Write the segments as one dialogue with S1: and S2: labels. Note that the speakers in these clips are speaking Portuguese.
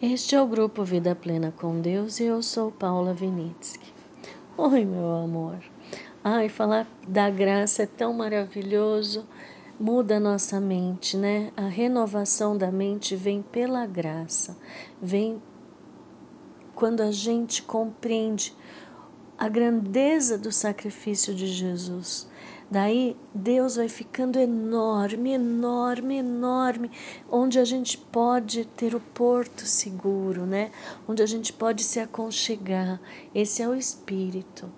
S1: Este é o grupo Vida Plena com Deus e eu sou Paula Vinitsky. Oi, meu amor. Ai, falar da graça é tão maravilhoso, muda a nossa mente, né? A renovação da mente vem pela graça, vem quando a gente compreende a grandeza do sacrifício de Jesus Daí Deus vai ficando enorme, enorme, enorme, onde a gente pode ter o porto seguro, né? Onde a gente pode se aconchegar. Esse é o Espírito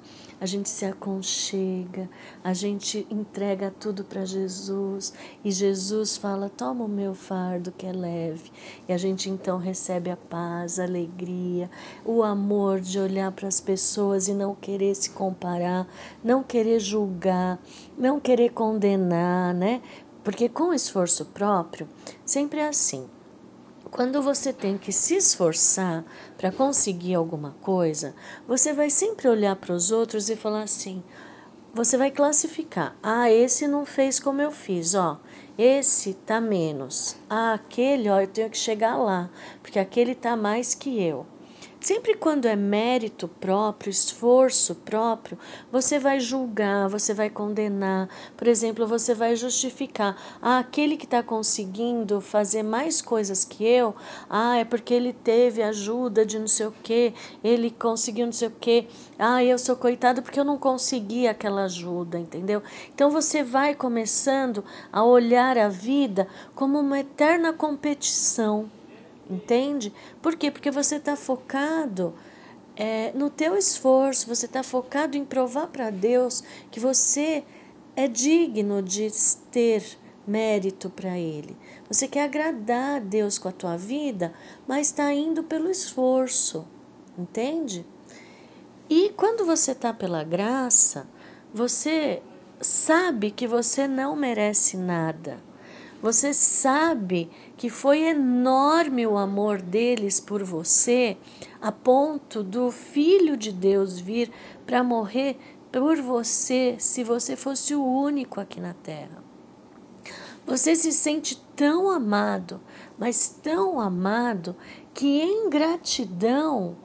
S1: a gente se aconchega, a gente entrega tudo para Jesus e Jesus fala: Toma o meu fardo que é leve. E a gente então recebe a paz, a alegria, o amor de olhar para as pessoas e não querer se comparar, não querer julgar, não querer condenar, né? Porque com esforço próprio, sempre é assim. Quando você tem que se esforçar para conseguir alguma coisa, você vai sempre olhar para os outros e falar assim: você vai classificar. Ah, esse não fez como eu fiz, ó. Esse tá menos. Ah, aquele, ó, eu tenho que chegar lá, porque aquele tá mais que eu. Sempre quando é mérito próprio, esforço próprio, você vai julgar, você vai condenar. Por exemplo, você vai justificar. Ah, aquele que está conseguindo fazer mais coisas que eu, ah, é porque ele teve ajuda de não sei o quê, ele conseguiu não sei o quê. Ah, eu sou coitado porque eu não consegui aquela ajuda, entendeu? Então você vai começando a olhar a vida como uma eterna competição Entende? Por quê? Porque você está focado é, no teu esforço, você está focado em provar para Deus que você é digno de ter mérito para Ele. Você quer agradar a Deus com a tua vida, mas está indo pelo esforço, entende? E quando você está pela graça, você sabe que você não merece nada. Você sabe que foi enorme o amor deles por você, a ponto do Filho de Deus vir para morrer por você, se você fosse o único aqui na terra. Você se sente tão amado, mas tão amado, que em gratidão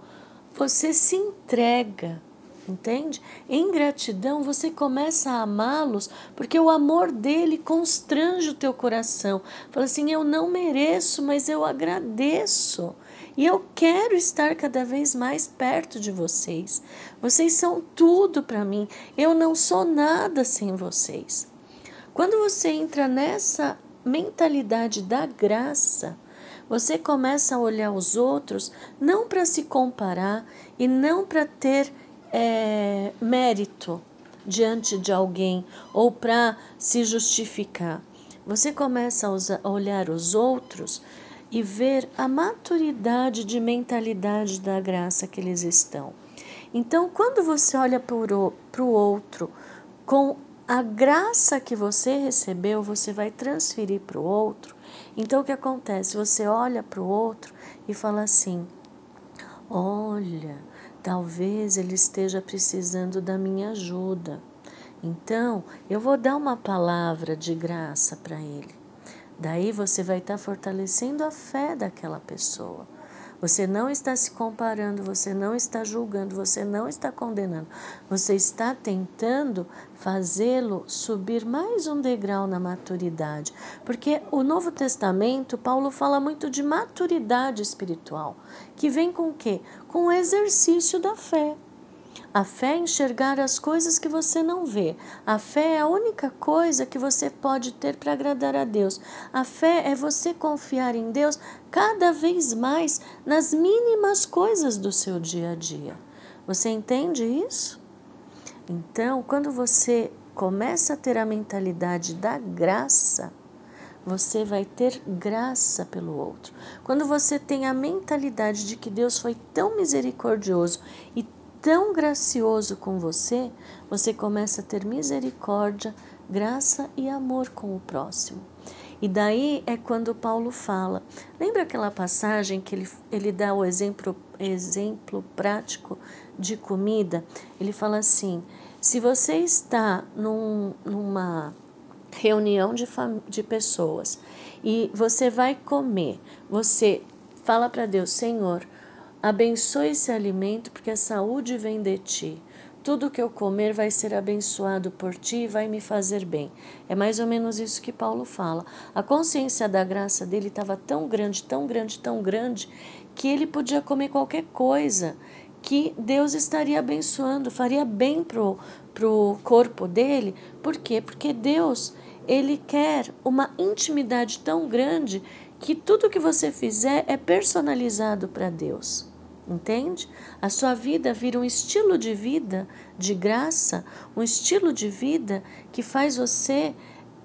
S1: você se entrega entende? Em gratidão você começa a amá-los porque o amor dele constrange o teu coração. Fala assim: eu não mereço, mas eu agradeço. E eu quero estar cada vez mais perto de vocês. Vocês são tudo para mim. Eu não sou nada sem vocês. Quando você entra nessa mentalidade da graça, você começa a olhar os outros não para se comparar e não para ter é, mérito diante de alguém ou para se justificar. Você começa a, usar, a olhar os outros e ver a maturidade de mentalidade da graça que eles estão. Então, quando você olha para o outro com a graça que você recebeu, você vai transferir para o outro. Então, o que acontece? Você olha para o outro e fala assim: Olha, Talvez ele esteja precisando da minha ajuda. Então, eu vou dar uma palavra de graça para ele. Daí você vai estar fortalecendo a fé daquela pessoa. Você não está se comparando, você não está julgando, você não está condenando. Você está tentando fazê-lo subir mais um degrau na maturidade. Porque o Novo Testamento, Paulo fala muito de maturidade espiritual, que vem com o quê? Com o exercício da fé. A fé é enxergar as coisas que você não vê. A fé é a única coisa que você pode ter para agradar a Deus. A fé é você confiar em Deus cada vez mais nas mínimas coisas do seu dia a dia. Você entende isso? Então, quando você começa a ter a mentalidade da graça, você vai ter graça pelo outro. Quando você tem a mentalidade de que Deus foi tão misericordioso e tão gracioso com você, você começa a ter misericórdia, graça e amor com o próximo. E daí é quando Paulo fala. Lembra aquela passagem que ele, ele dá o exemplo, exemplo prático de comida? Ele fala assim: se você está num, numa reunião de, de pessoas e você vai comer, você fala para Deus: Senhor, abençoe esse alimento porque a saúde vem de ti. Tudo que eu comer vai ser abençoado por ti e vai me fazer bem. É mais ou menos isso que Paulo fala. A consciência da graça dele estava tão grande, tão grande, tão grande, que ele podia comer qualquer coisa que Deus estaria abençoando, faria bem pro, pro corpo dele. Por quê? Porque Deus, ele quer uma intimidade tão grande que tudo que você fizer é personalizado para Deus. Entende? A sua vida vira um estilo de vida de graça, um estilo de vida que faz você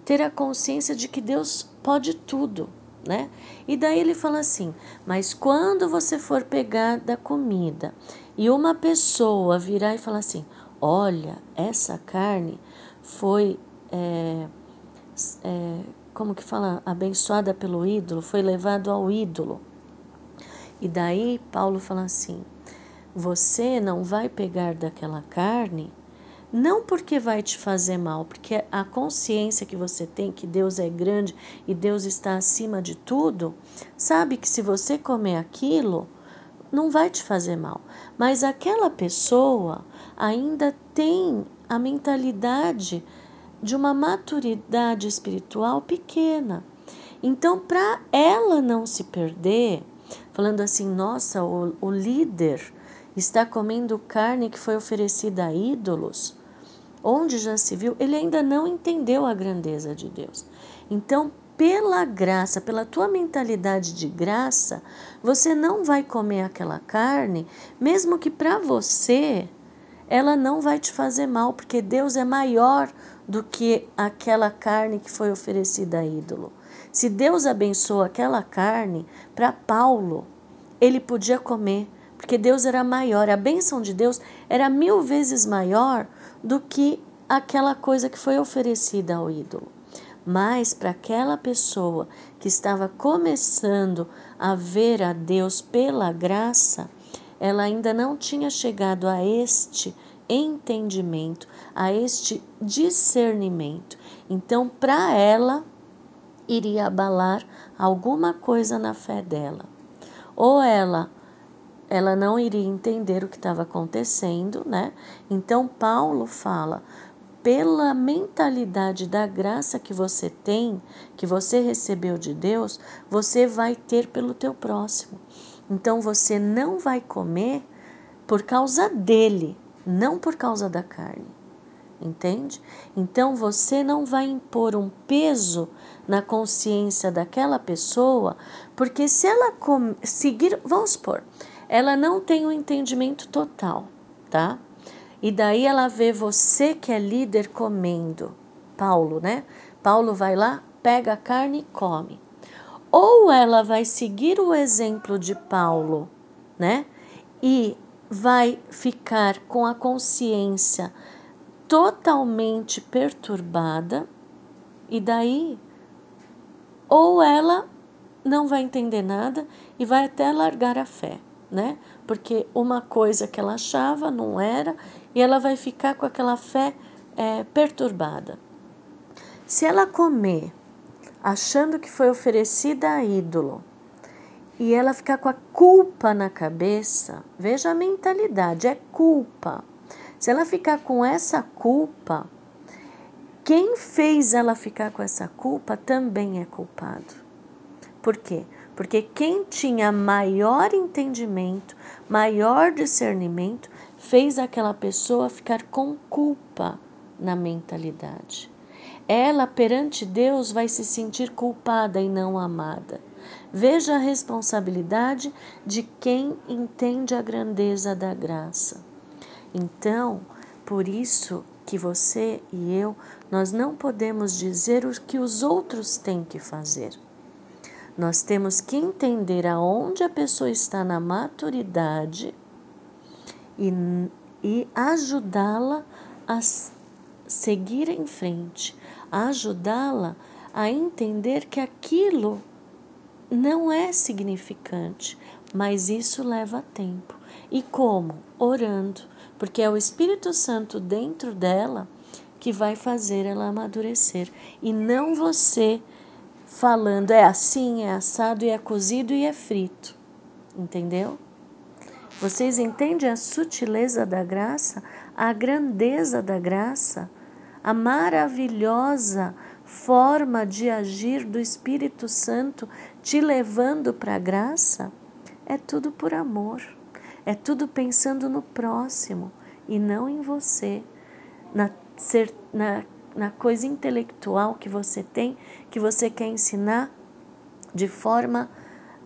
S1: ter a consciência de que Deus pode tudo, né? E daí ele fala assim: Mas quando você for pegar da comida e uma pessoa virar e falar assim: Olha, essa carne foi. É, é, como que fala? Abençoada pelo ídolo, foi levado ao ídolo. E daí Paulo fala assim: você não vai pegar daquela carne, não porque vai te fazer mal, porque a consciência que você tem que Deus é grande e Deus está acima de tudo, sabe que se você comer aquilo, não vai te fazer mal. Mas aquela pessoa ainda tem a mentalidade de uma maturidade espiritual pequena. Então, para ela não se perder, falando assim: nossa, o, o líder está comendo carne que foi oferecida a ídolos, onde já se viu, ele ainda não entendeu a grandeza de Deus. Então, pela graça, pela tua mentalidade de graça, você não vai comer aquela carne, mesmo que para você ela não vai te fazer mal, porque Deus é maior do que aquela carne que foi oferecida a ídolo. Se Deus abençoou aquela carne, para Paulo, ele podia comer, porque Deus era maior. A bênção de Deus era mil vezes maior do que aquela coisa que foi oferecida ao ídolo. Mas para aquela pessoa que estava começando a ver a Deus pela graça, ela ainda não tinha chegado a este entendimento, a este discernimento. Então, para ela, iria abalar alguma coisa na fé dela. Ou ela ela não iria entender o que estava acontecendo, né? Então Paulo fala: pela mentalidade da graça que você tem, que você recebeu de Deus, você vai ter pelo teu próximo. Então você não vai comer por causa dele, não por causa da carne entende? Então você não vai impor um peso na consciência daquela pessoa, porque se ela seguir, vamos supor, ela não tem o um entendimento total, tá? E daí ela vê você que é líder comendo, Paulo, né? Paulo vai lá, pega a carne e come. Ou ela vai seguir o exemplo de Paulo, né? E vai ficar com a consciência totalmente perturbada, e daí ou ela não vai entender nada e vai até largar a fé, né? Porque uma coisa que ela achava não era e ela vai ficar com aquela fé é, perturbada. Se ela comer achando que foi oferecida a ídolo e ela ficar com a culpa na cabeça, veja a mentalidade, é culpa. Se ela ficar com essa culpa, quem fez ela ficar com essa culpa também é culpado. Por quê? Porque quem tinha maior entendimento, maior discernimento, fez aquela pessoa ficar com culpa na mentalidade. Ela perante Deus vai se sentir culpada e não amada. Veja a responsabilidade de quem entende a grandeza da graça. Então, por isso que você e eu, nós não podemos dizer o que os outros têm que fazer. Nós temos que entender aonde a pessoa está na maturidade e, e ajudá-la a seguir em frente, ajudá-la a entender que aquilo não é significante, mas isso leva tempo. E como? Orando, porque é o Espírito Santo dentro dela que vai fazer ela amadurecer e não você falando é assim, é assado e é cozido e é frito. Entendeu? Vocês entendem a sutileza da graça, a grandeza da graça, a maravilhosa forma de agir do Espírito Santo te levando para a graça? É tudo por amor, é tudo pensando no próximo e não em você, na, ser, na, na coisa intelectual que você tem, que você quer ensinar de forma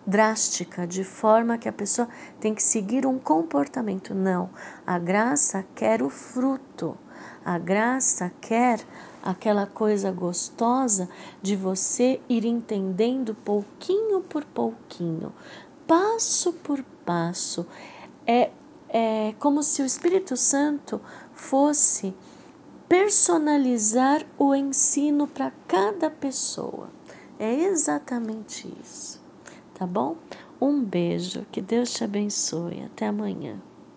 S1: drástica, de forma que a pessoa tem que seguir um comportamento. Não, a graça quer o fruto, a graça quer aquela coisa gostosa de você ir entendendo pouquinho por pouquinho, passo por passo. É, é como se o Espírito Santo fosse personalizar o ensino para cada pessoa. É exatamente isso tá bom? Um beijo, que Deus te abençoe. Até amanhã.